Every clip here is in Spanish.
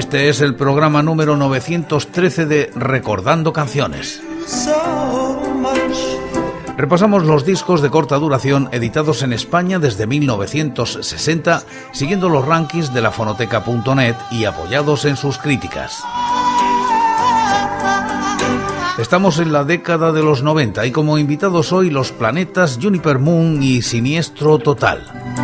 Este es el programa número 913 de Recordando Canciones. Repasamos los discos de corta duración editados en España desde 1960, siguiendo los rankings de la fonoteca.net y apoyados en sus críticas. Estamos en la década de los 90 y como invitados hoy los planetas Juniper Moon y Siniestro Total.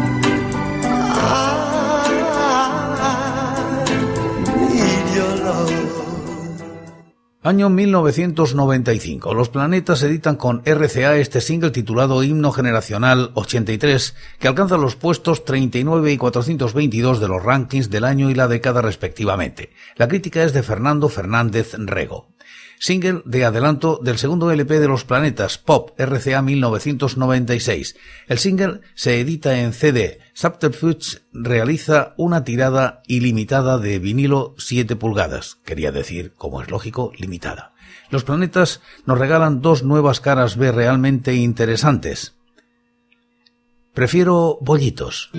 Año 1995. Los planetas editan con RCA este single titulado Himno Generacional 83, que alcanza los puestos 39 y 422 de los rankings del año y la década respectivamente. La crítica es de Fernando Fernández Rego single de adelanto del segundo LP de los planetas, Pop RCA 1996. El single se edita en CD. Subterfuge realiza una tirada ilimitada de vinilo 7 pulgadas, quería decir, como es lógico, limitada. Los planetas nos regalan dos nuevas caras B realmente interesantes. Prefiero bollitos.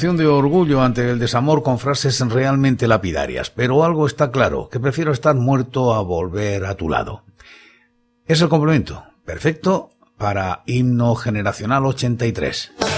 De orgullo ante el desamor con frases realmente lapidarias, pero algo está claro, que prefiero estar muerto a volver a tu lado. Es el complemento, perfecto para Himno Generacional 83.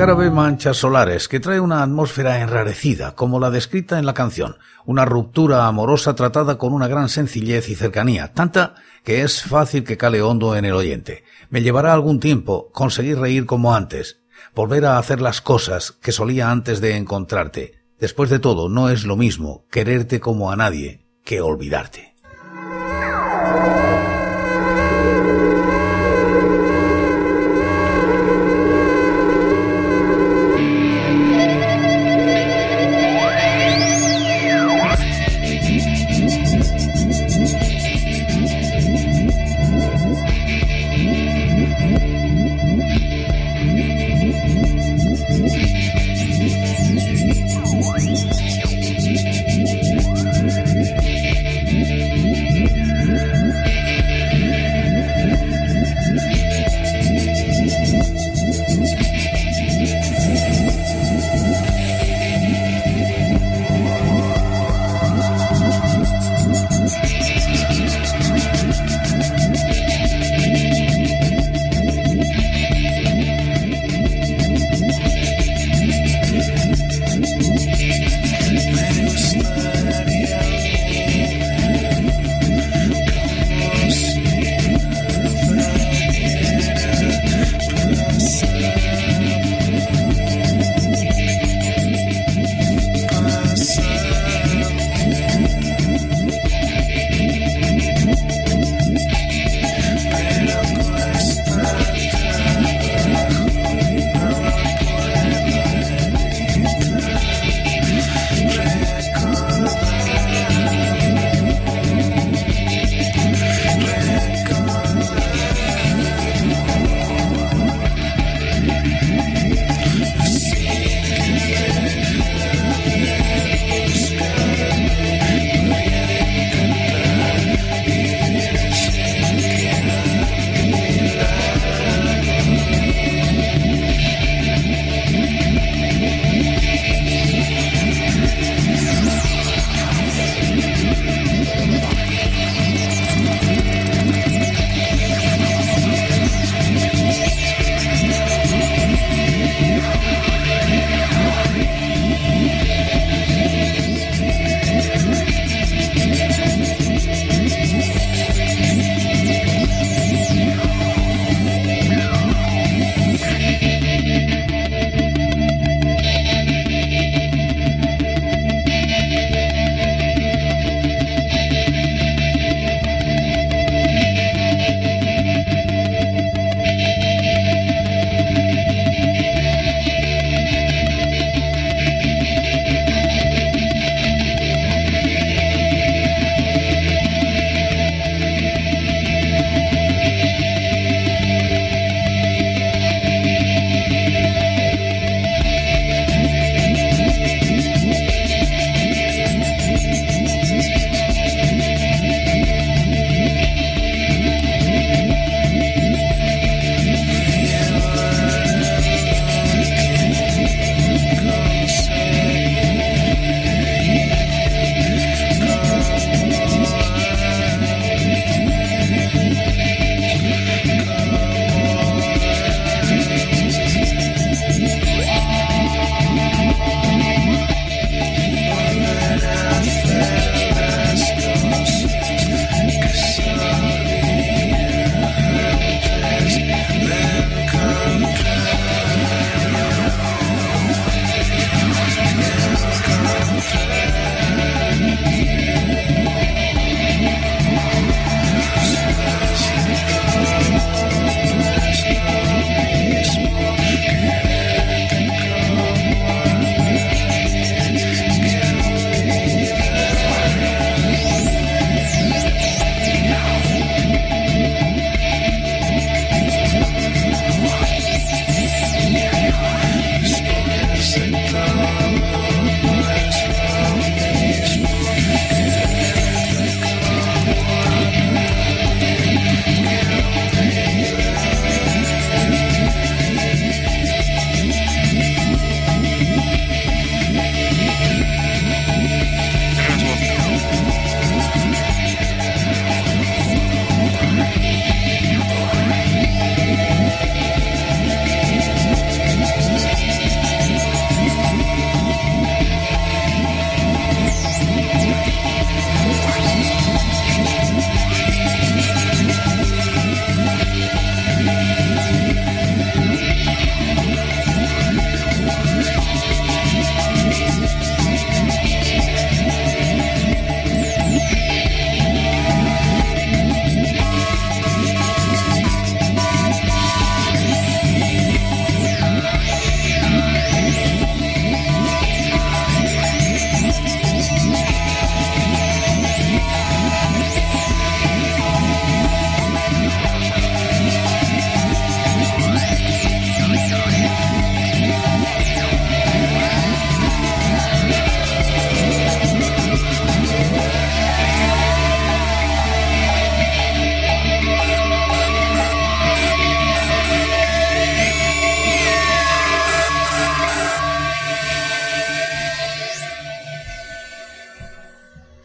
La cara ve manchas solares que trae una atmósfera enrarecida, como la descrita en la canción, una ruptura amorosa tratada con una gran sencillez y cercanía, tanta que es fácil que cale hondo en el oyente. Me llevará algún tiempo conseguir reír como antes, volver a hacer las cosas que solía antes de encontrarte. Después de todo, no es lo mismo quererte como a nadie que olvidarte.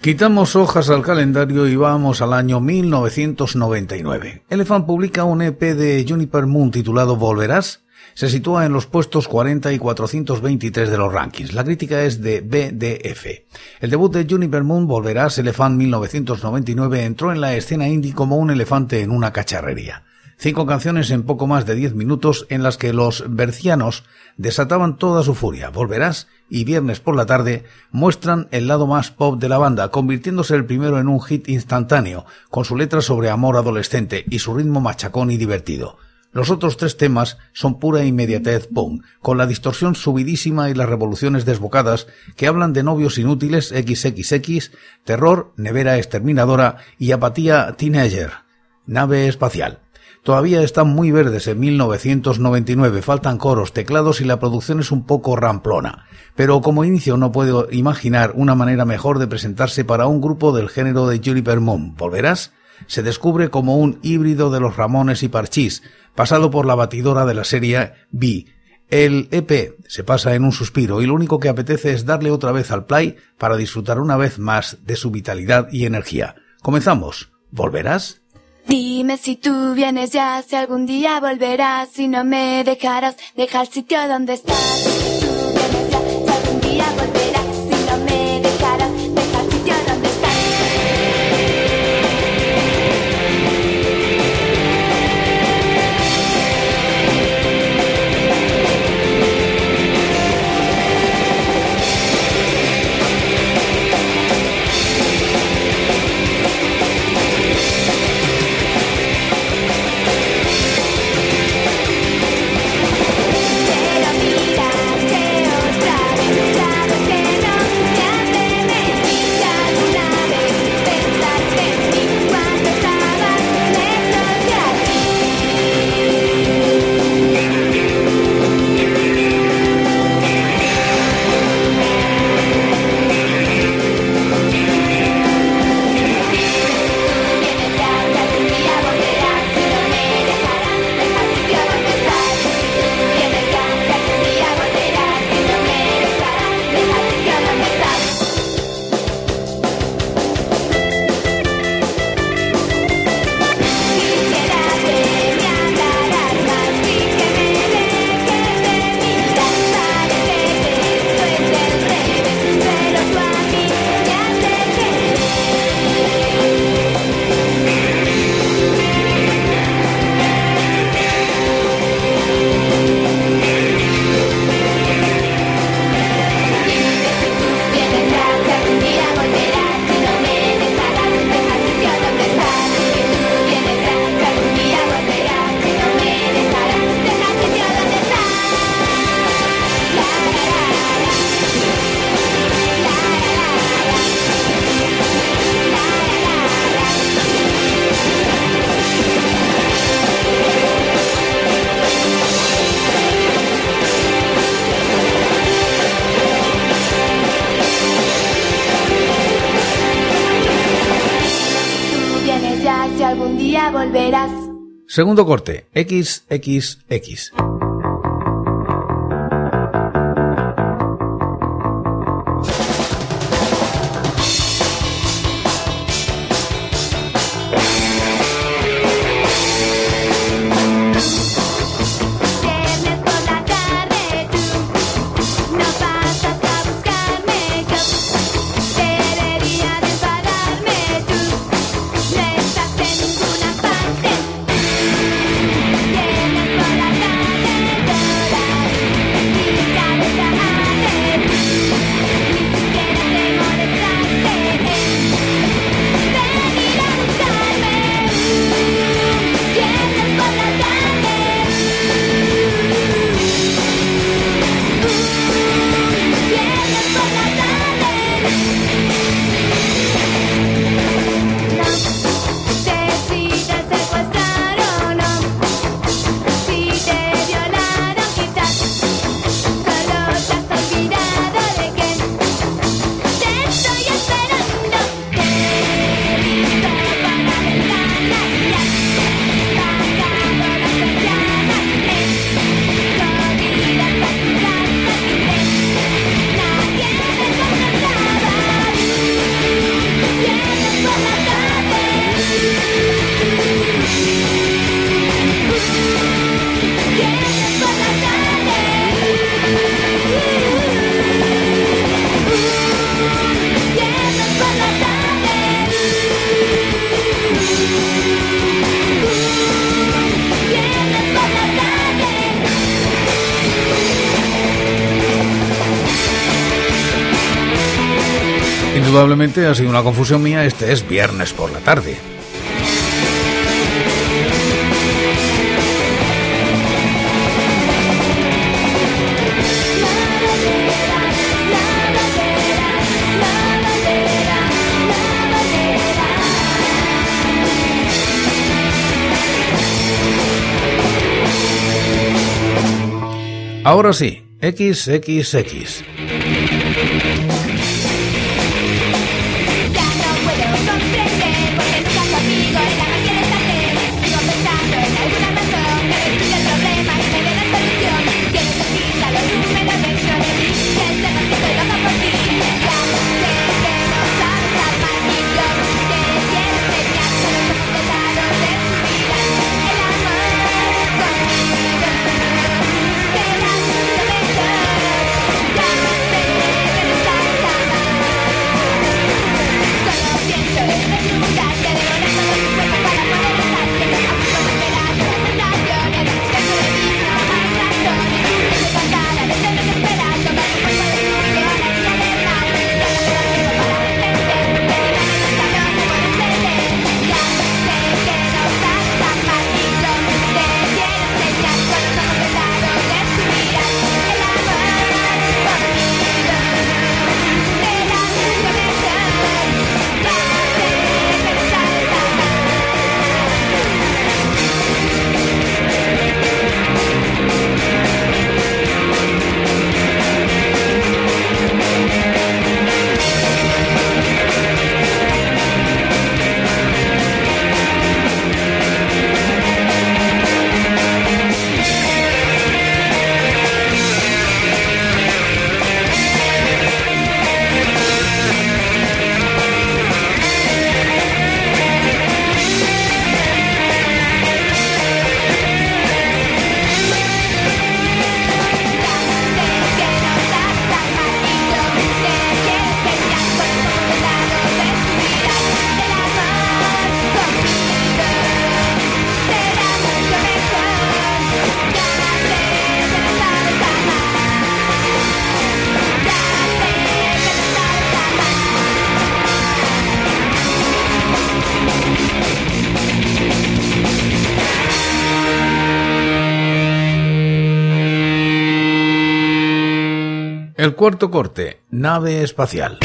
Quitamos hojas al calendario y vamos al año 1999. Elephant publica un EP de Juniper Moon titulado Volverás. Se sitúa en los puestos 40 y 423 de los rankings. La crítica es de BDF. El debut de Juniper Moon, Volverás, Elephant 1999, entró en la escena indie como un elefante en una cacharrería. Cinco canciones en poco más de diez minutos en las que los bercianos desataban toda su furia. Volverás y Viernes por la tarde muestran el lado más pop de la banda, convirtiéndose el primero en un hit instantáneo, con su letra sobre amor adolescente y su ritmo machacón y divertido. Los otros tres temas son pura inmediatez punk, con la distorsión subidísima y las revoluciones desbocadas que hablan de novios inútiles XXX, terror, nevera exterminadora y apatía teenager, nave espacial. Todavía están muy verdes en 1999, faltan coros, teclados y la producción es un poco ramplona. Pero como inicio no puedo imaginar una manera mejor de presentarse para un grupo del género de Juniper Moon. ¿Volverás? Se descubre como un híbrido de los Ramones y Parchís, pasado por la batidora de la serie B. El EP se pasa en un suspiro y lo único que apetece es darle otra vez al play para disfrutar una vez más de su vitalidad y energía. Comenzamos. ¿Volverás? Dime si tú vienes ya, si algún día volverás, si no me dejarás dejar el sitio donde estás. Si tú vienes ya, si algún día volverás, Segundo corte, XXX. ha sido una confusión mía, este es viernes por la tarde. Ahora sí, XXX. cuarto corte, nave espacial.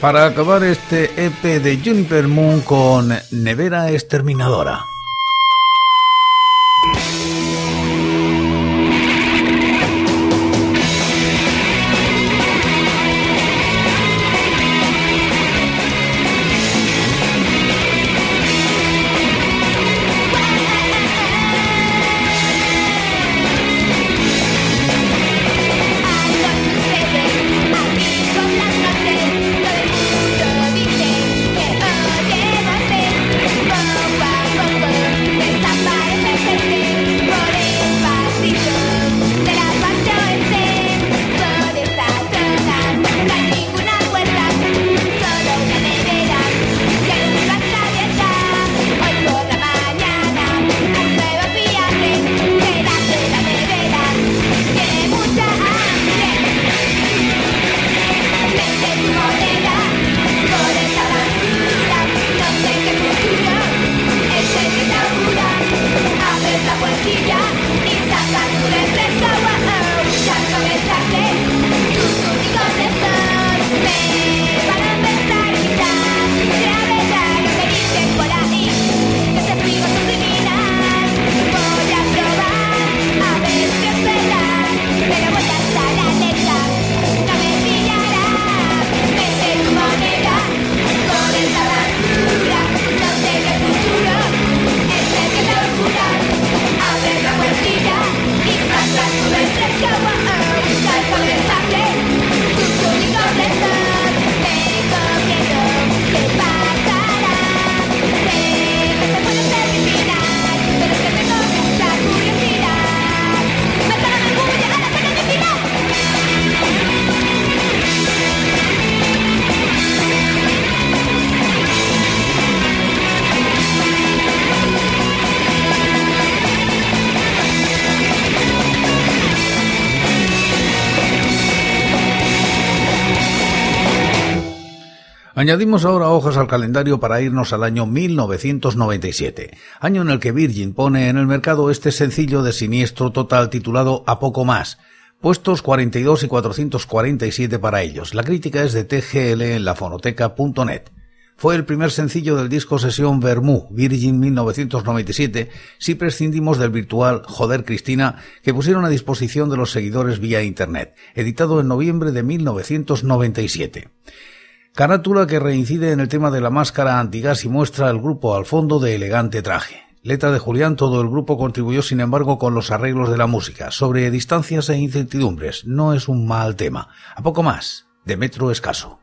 Para acabar este EP de Juniper Moon con Nevera Exterminadora. Añadimos ahora hojas al calendario para irnos al año 1997, año en el que Virgin pone en el mercado este sencillo de siniestro total titulado A poco más, puestos 42 y 447 para ellos. La crítica es de TGL en la fonoteca.net. Fue el primer sencillo del disco sesión Vermú, Virgin 1997, si prescindimos del virtual Joder Cristina, que pusieron a disposición de los seguidores vía Internet, editado en noviembre de 1997. Carátula que reincide en el tema de la máscara antigas y muestra al grupo al fondo de elegante traje. Letra de Julián, todo el grupo contribuyó sin embargo con los arreglos de la música. Sobre distancias e incertidumbres, no es un mal tema. A poco más, de metro escaso.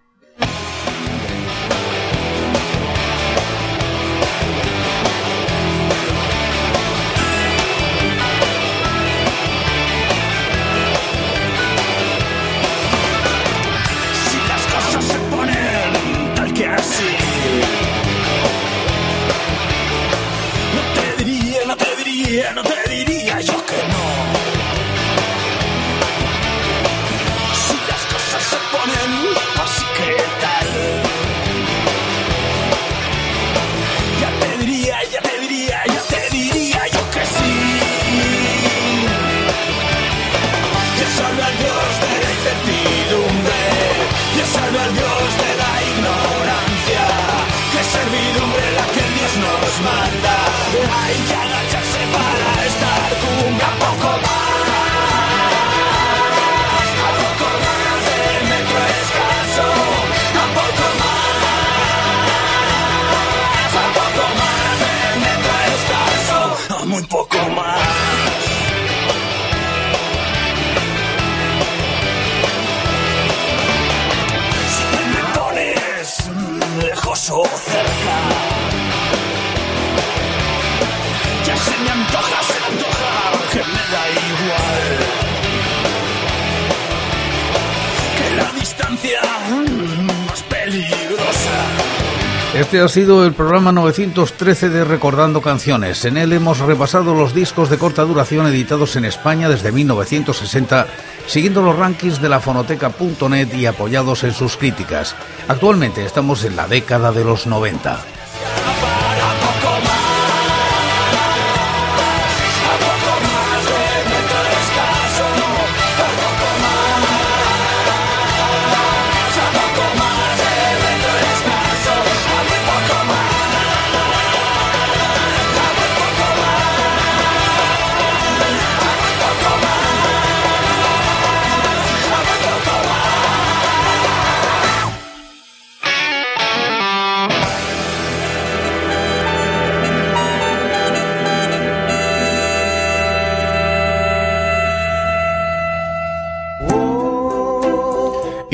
Este ha sido el programa 913 de Recordando Canciones. En él hemos repasado los discos de corta duración editados en España desde 1960, siguiendo los rankings de la fonoteca.net y apoyados en sus críticas. Actualmente estamos en la década de los 90.